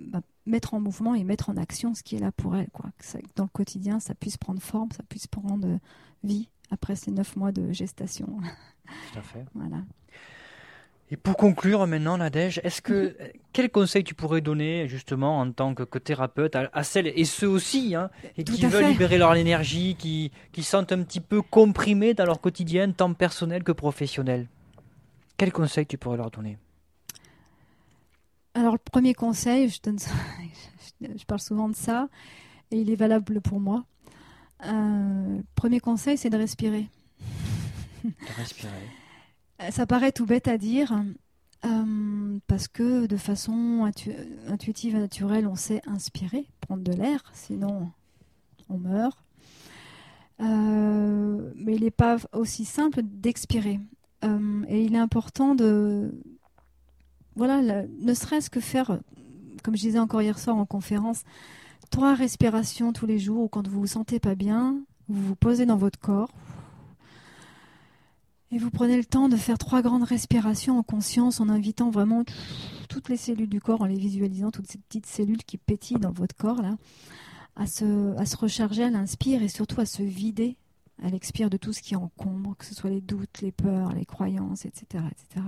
[SPEAKER 1] bah, mettre en mouvement et mettre en action ce qui est là pour elles. Quoi. Que ça- dans le quotidien, ça puisse prendre forme, ça puisse prendre euh, vie après ces neuf mois de gestation.
[SPEAKER 2] Tout à fait.
[SPEAKER 1] voilà.
[SPEAKER 2] Et pour conclure maintenant, Nadège, est-ce que
[SPEAKER 1] Mhm.
[SPEAKER 2] quel conseil tu pourrais donner justement en tant que, que thérapeute à, à celles et ceux aussi hein, et qui veulent
[SPEAKER 1] fait.
[SPEAKER 2] libérer leur énergie, qui, qui sentent un petit peu comprimés dans leur quotidien, tant personnel que professionnel? Quel conseil tu pourrais leur donner?
[SPEAKER 1] Alors, le premier conseil, je, donne ça- je parle souvent de ça, et il est valable pour moi. Euh, le premier conseil, c'est de respirer.
[SPEAKER 2] De respirer.
[SPEAKER 1] Euh, Ça paraît tout bête à dire, euh, parce que de façon intu- intuitive et naturelle, on sait inspirer, prendre de l'air, sinon on meurt. Euh, mais il n'est pas aussi simple d'expirer. Et il est important de, voilà, ne serait-ce que faire, comme je disais encore hier soir en conférence, trois respirations tous les jours, ou quand vous vous sentez pas bien, vous vous posez dans votre corps, et vous prenez le temps de faire trois grandes respirations en conscience, en invitant vraiment toutes les cellules du corps, en les visualisant, toutes ces petites cellules qui pétillent dans votre corps, là, à se, recharger à l'inspire et surtout à se vider à l'expire de tout ce qui encombre, que ce soit les doutes, les peurs, les croyances, etc. etc.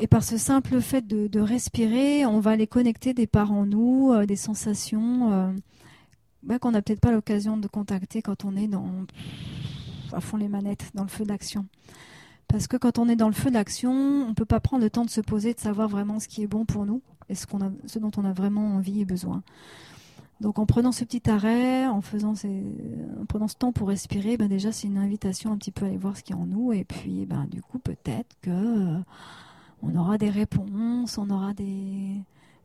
[SPEAKER 1] Et par ce simple fait de, de respirer, on va les connecter des parts en nous, euh, des sensations euh, bah, qu'on n'a peut-être pas l'occasion de contacter quand on est dans à fond les manettes, dans le feu d'action. Parce que quand on est dans le feu d'action, on ne peut pas prendre le temps de se poser, de savoir vraiment ce qui est bon pour nous et ce, ce dont on a vraiment envie et besoin. Donc en prenant ce petit arrêt, en, faisant ces, en prenant ce temps pour respirer, ben déjà c'est une invitation un petit peu à aller voir ce qu'il y a en nous. Et puis ben, du coup peut-être que euh, on aura des réponses, on aura des,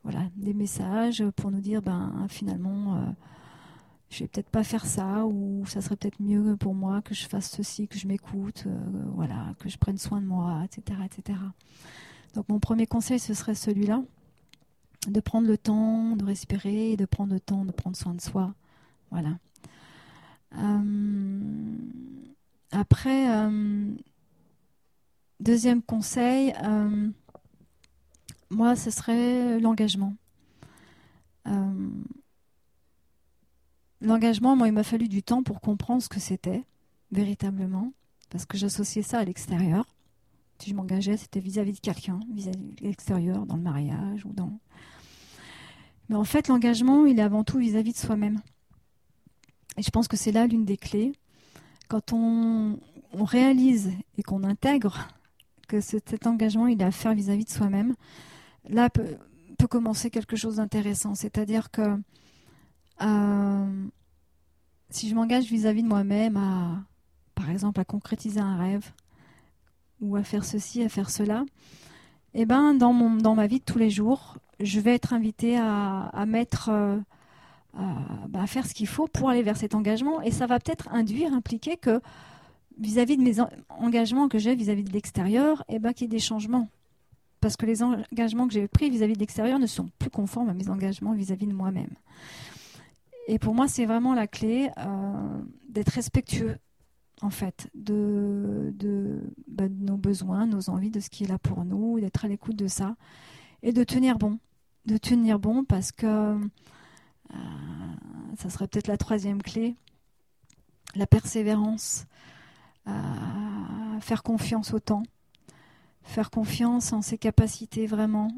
[SPEAKER 1] voilà, des messages pour nous dire ben finalement euh, je vais peut-être pas faire ça ou ça serait peut-être mieux pour moi que je fasse ceci, que je m'écoute, euh, voilà, que je prenne soin de moi, etc., etc. Donc mon premier conseil ce serait celui-là, de prendre le temps de respirer, de prendre le temps de prendre soin de soi, voilà. Euh, après, euh, deuxième conseil, moi ce serait l'engagement. L'engagement, moi, il m'a fallu du temps pour comprendre ce que c'était, véritablement, parce que j'associais ça à l'extérieur. Si je m'engageais, c'était vis-à-vis de quelqu'un, vis-à-vis de l'extérieur, dans le mariage ou dans. Mais en fait, l'engagement, il est avant tout vis-à-vis de soi-même. Et je pense que c'est là l'une des clés. Quand on, réalise et qu'on intègre que ce- cet engagement, il est à faire vis-à-vis de soi-même, là peut, commencer quelque chose d'intéressant. C'est-à-dire que si je m'engage vis-à-vis de moi-même à, par exemple, à concrétiser un rêve ou à faire ceci, à faire cela, eh ben, dans, mon, dans ma vie de tous les jours, je vais être invitée à, mettre, euh, bah, à, faire ce qu'il faut pour aller vers cet engagement. Et ça va peut-être induire, impliquer que vis-à-vis de mes engagements que j'ai vis-à-vis de l'extérieur, eh ben, qu'il y ait des changements. Parce que les engagements que j'ai pris vis-à-vis de l'extérieur ne sont plus conformes à mes engagements vis-à-vis de moi-même. Et pour moi, c'est vraiment la clé euh, d'être respectueux en fait, de, bah, de, nos besoins, nos envies, de ce qui est là pour nous, d'être à l'écoute de ça et de tenir bon. De tenir bon parce que euh, ça serait peut-être la troisième clé, la persévérance, euh, faire confiance au temps, faire confiance en ses capacités vraiment.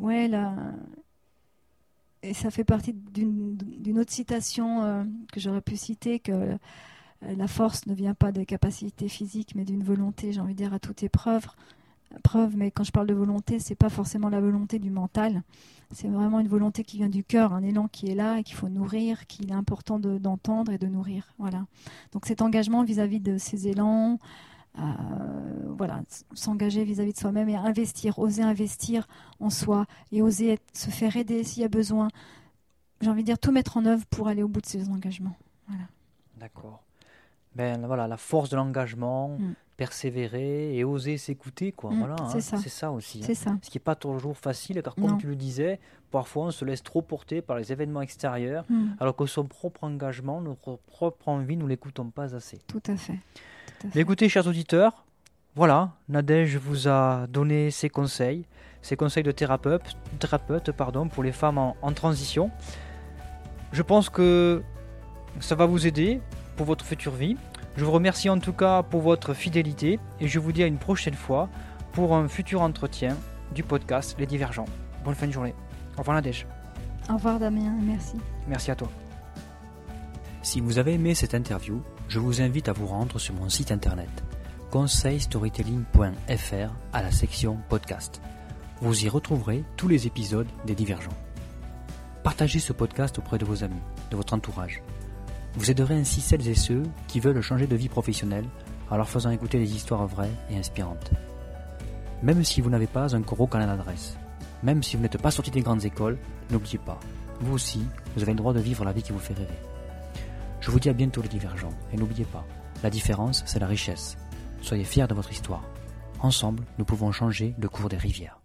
[SPEAKER 1] Ouais, la, et ça fait partie d'une autre citation euh, que j'aurais pu citer, que euh, la force ne vient pas des capacités physiques, mais d'une volonté, j'ai envie de dire, à toute épreuve. Preuve, mais quand je parle de volonté, c'est pas forcément la volonté du mental, c'est vraiment une volonté qui vient du cœur, un élan qui est là et qu'il faut nourrir, qu'il est important d'entendre et de nourrir. Voilà. Donc cet engagement vis-à-vis de ces élans, voilà, s'engager vis-à-vis de soi-même et investir, oser investir en soi et oser se faire aider s'il y a besoin. J'ai envie de dire tout mettre en œuvre pour aller au bout de ses engagements. Voilà.
[SPEAKER 2] D'accord. Ben voilà, la force de l'engagement, mm. persévérer et oser s'écouter, quoi. Mm, voilà, c'est hein. ça. C'est ça aussi. Hein.
[SPEAKER 1] C'est ça.
[SPEAKER 2] Ce qui n'est pas toujours facile, car comme tu le disais, parfois on se laisse trop porter par les événements extérieurs, mm. alors que son propre engagement, notre propre envie, nous l'écoutons pas assez.
[SPEAKER 1] Tout à fait
[SPEAKER 2] écoutez, chers auditeurs, voilà, Nadège vous a donné ses conseils, ses conseils de thérapeute, thérapeute pardon, pour les femmes en, transition. Je pense que ça va vous aider pour votre future vie. Je vous remercie en tout cas pour votre fidélité et je vous dis à une prochaine fois pour un futur entretien du podcast Les Divergents. Bonne fin de journée. Au revoir Nadège.
[SPEAKER 1] Au revoir Damien, merci.
[SPEAKER 2] Merci à toi. Si vous avez aimé cette interview, je vous invite à vous rendre sur mon site internet conseilstorytelling.fr à la section podcast. Vous y retrouverez tous les épisodes des Divergents. Partagez ce podcast auprès de vos amis, de votre entourage. Vous aiderez ainsi celles et ceux qui veulent changer de vie professionnelle en leur faisant écouter des histoires vraies et inspirantes. Même si vous n'avez pas un gros canal d'adresse, même si vous n'êtes pas sorti des grandes écoles, n'oubliez pas, vous aussi, vous avez le droit de vivre la vie qui vous fait rêver. Je vous dis à bientôt les divergents, et n'oubliez pas, la différence, c'est la richesse. Soyez fiers de votre histoire. Ensemble, nous pouvons changer le cours des rivières.